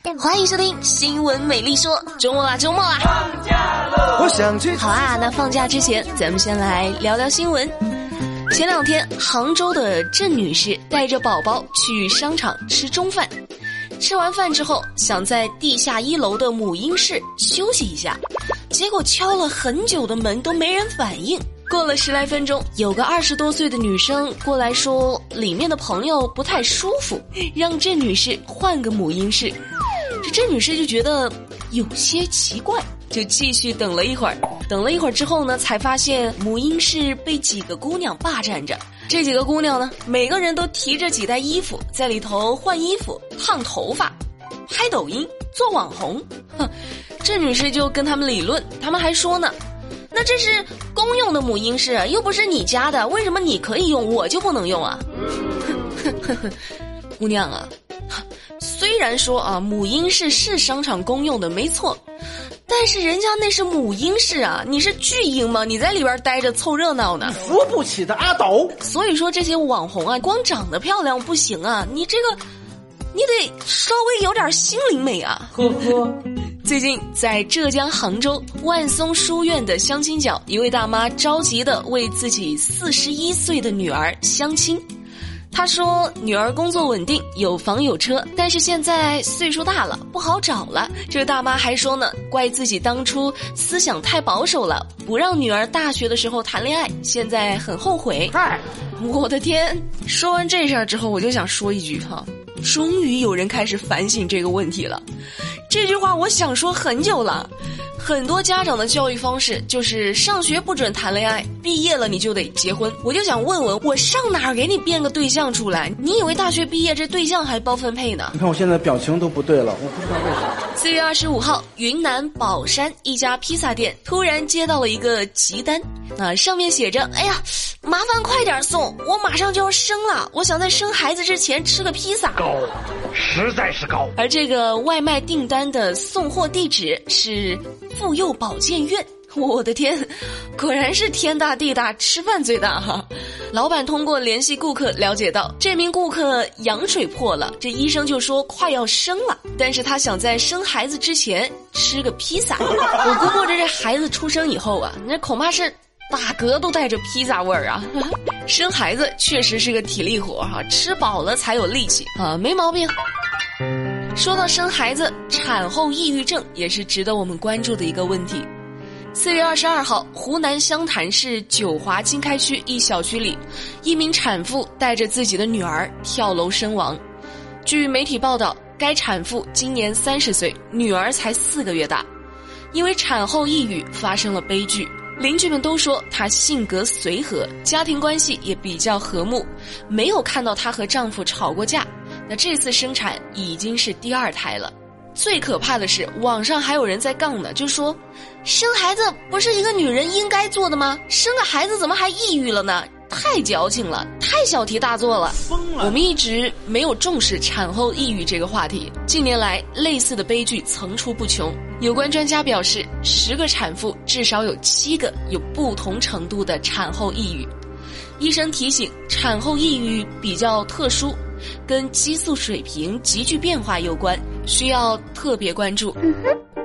欢迎收听新闻美丽说，周末啦，周末啦！放假喽！我想去。好啊，那放假之前，咱们先来聊聊新闻。前两天，杭州的郑女士带着宝宝去商场吃中饭，吃完饭之后，想在地下一楼的母婴室休息一下，结果敲了很久的门都没人反应。过了十来分钟，有个二十多岁的女生过来说，里面的朋友不太舒服，让郑女士换个母婴室。这郑女士就觉得有些奇怪，就继续等了一会儿。等了一会儿之后呢，才发现母婴室被几个姑娘霸占着。这几个姑娘呢，每个人都提着几袋衣服，在里头换衣服、烫头发、拍抖音、做网红。哼，郑女士就跟他们理论，他们还说呢。那这是公用的母婴室，又不是你家的，为什么你可以用，我就不能用啊？姑娘啊，虽然说啊，母婴室是商场公用的，没错，但是人家那是母婴室啊，你是巨婴吗？你在里边待着凑热闹呢？扶不起的阿斗。所以说这些网红啊，光长得漂亮不行啊，你这个，你得稍微有点心灵美啊。呵呵。最近在浙江杭州万松书院的相亲角，一位大妈着急的为自己四十一岁的女儿相亲。她说：“女儿工作稳定，有房有车，但是现在岁数大了，不好找了。”这大妈还说呢，怪自己当初思想太保守了，不让女儿大学的时候谈恋爱，现在很后悔。嗨，我的天！说完这事儿之后，我就想说一句哈，终于有人开始反省这个问题了。这句话我想说很久了，很多家长的教育方式就是上学不准谈恋爱，毕业了你就得结婚。我就想问问，我上哪儿给你变个对象出来？你以为大学毕业这对象还包分配呢？你看我现在表情都不对了，我不知道为啥。四月二十五号，云南保山一家披萨店突然接到了一个急单，啊，上面写着：“哎呀。”麻烦快点送，我马上就要生了，我想在生孩子之前吃个披萨。高，实在是高。而这个外卖订单的送货地址是妇幼保健院，我的天，果然是天大地大，吃饭最大哈。老板通过联系顾客了解到，这名顾客羊水破了，这医生就说快要生了，但是他想在生孩子之前吃个披萨。我估摸着这孩子出生以后啊，那恐怕是。打嗝都带着披萨味儿啊！生孩子确实是个体力活哈，吃饱了才有力气啊，没毛病。说到生孩子，产后抑郁症也是值得我们关注的一个问题。四月二十二号，湖南湘潭市九华经开区一小区里，一名产妇带着自己的女儿跳楼身亡。据媒体报道，该产妇今年三十岁，女儿才四个月大，因为产后抑郁发生了悲剧。邻居们都说她性格随和，家庭关系也比较和睦，没有看到她和丈夫吵过架。那这次生产已经是第二胎了。最可怕的是，网上还有人在杠呢，就说，生孩子不是一个女人应该做的吗？生个孩子怎么还抑郁了呢？太矫情了，太小题大做了。疯了！我们一直没有重视产后抑郁这个话题。近年来，类似的悲剧层出不穷。有关专家表示，十个产妇至少有七个有不同程度的产后抑郁。医生提醒，产后抑郁比较特殊，跟激素水平急剧变化有关，需要特别关注。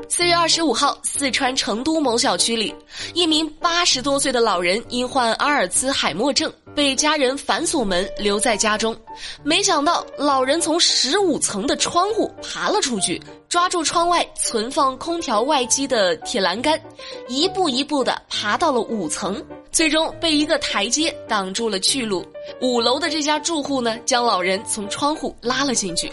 四月二十五号，四川成都某小区里，一名八十多岁的老人因患阿尔茨海默症，被家人反锁门留在家中。没想到，老人从十五层的窗户爬了出去，抓住窗外存放空调外机的铁栏杆，一步一步的爬到了五层，最终被一个台阶挡住了去路。五楼的这家住户呢，将老人从窗户拉了进去。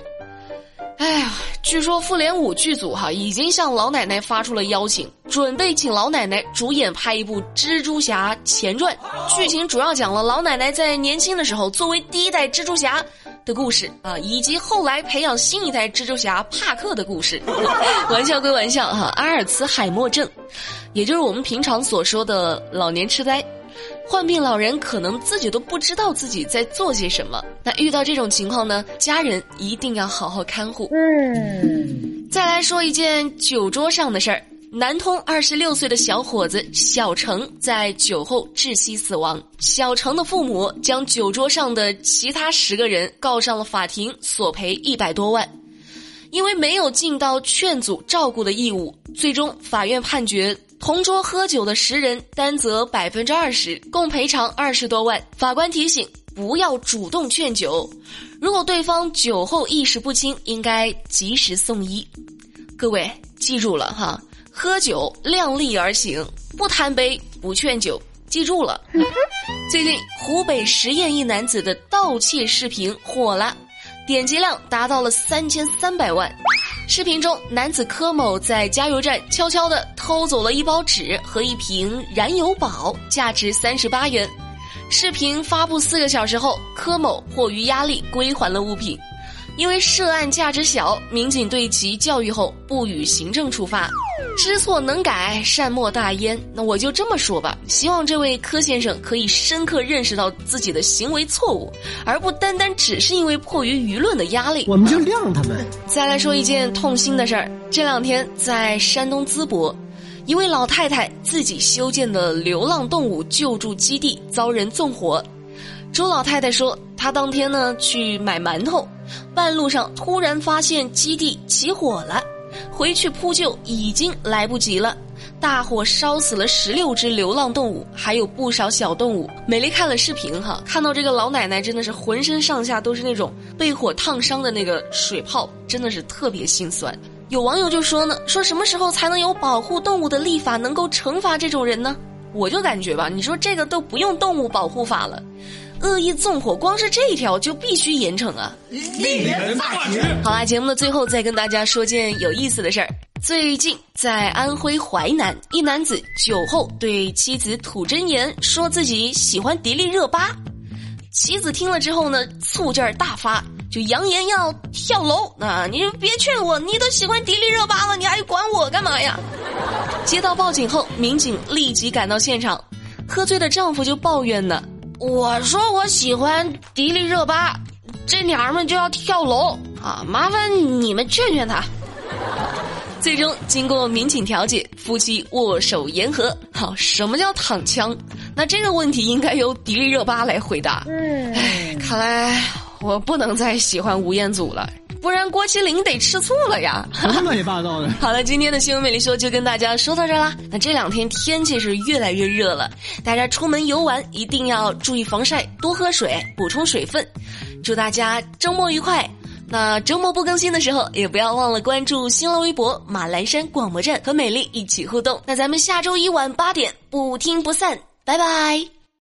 哎呀，据说复联五剧组哈已经向老奶奶发出了邀请，准备请老奶奶主演拍一部《蜘蛛侠前传》，剧情主要讲了老奶奶在年轻的时候作为第一代蜘蛛侠的故事啊，以及后来培养新一代蜘蛛侠帕克的故事。玩笑归玩笑哈，阿尔茨海默症，也就是我们平常所说的老年痴呆。患病老人可能自己都不知道自己在做些什么。那遇到这种情况呢，家人一定要好好看护。嗯，再来说一件酒桌上的事儿：南通二十六岁的小伙子小程在酒后窒息死亡。小程的父母将酒桌上的其他十个人告上了法庭，索赔一百多万。因为没有尽到劝阻照顾的义务，最终法院判决同桌喝酒的十人担责百分之二十，共赔偿二十多万。法官提醒不要主动劝酒，如果对方酒后意识不清，应该及时送医。各位记住了哈，喝酒量力而行，不贪杯，不劝酒。记住了，最近湖北十堰一男子的盗窃视频火了，点击量达到了三千三百万。视频中，男子柯某在加油站悄悄地偷走了一包纸和一瓶燃油宝，价值三十八元。视频发布四个小时后，柯某迫于压力归还了物品。因为涉案价值小，民警对其教育后不予行政处罚。知错能改，善莫大焉。那我就这么说吧，希望这位柯先生可以深刻认识到自己的行为错误，而不单单只是因为迫于舆论的压力。我们就谅他们。再来说一件痛心的事儿，这两天在山东淄博，一位老太太自己修建的流浪动物救助基地遭人纵火。周老太太说，她当天呢去买馒头，半路上突然发现基地起火了，回去扑救已经来不及了，大火烧死了十六只流浪动物，还有不少小动物。美丽看了视频哈，看到这个老奶奶真的是浑身上下都是那种被火烫伤的那个水泡，真的是特别心酸。有网友就说呢，说什么时候才能有保护动物的立法能够惩罚这种人呢？我就感觉吧，你说这个都不用动物保护法了。恶意纵火，光是这一条就必须严惩啊！令人发指。好啦，节目的最后再跟大家说件有意思的事儿。最近在安徽淮南，一男子酒后对妻子吐真言，说自己喜欢迪丽热巴。妻子听了之后呢，醋劲儿大发，就扬言要跳楼。啊，你别劝我，你都喜欢迪丽热巴了，你还管我干嘛呀？接到报警后，民警立即赶到现场，喝醉的丈夫就抱怨呢。我说我喜欢迪丽热巴，这娘们就要跳楼啊！麻烦你们劝劝她。最终经过民警调解，夫妻握手言和。好，什么叫躺枪？那这个问题应该由迪丽热巴来回答。哎，看来我不能再喜欢吴彦祖了。不然郭麒麟得吃醋了呀！乱七八糟的。好了，今天的新闻美丽说就跟大家说到这啦。那这两天天气是越来越热了，大家出门游玩一定要注意防晒，多喝水，补充水分。祝大家周末愉快！那周末不更新的时候，也不要忘了关注新浪微博马栏山广播站和美丽一起互动。那咱们下周一晚八点不听不散，拜拜。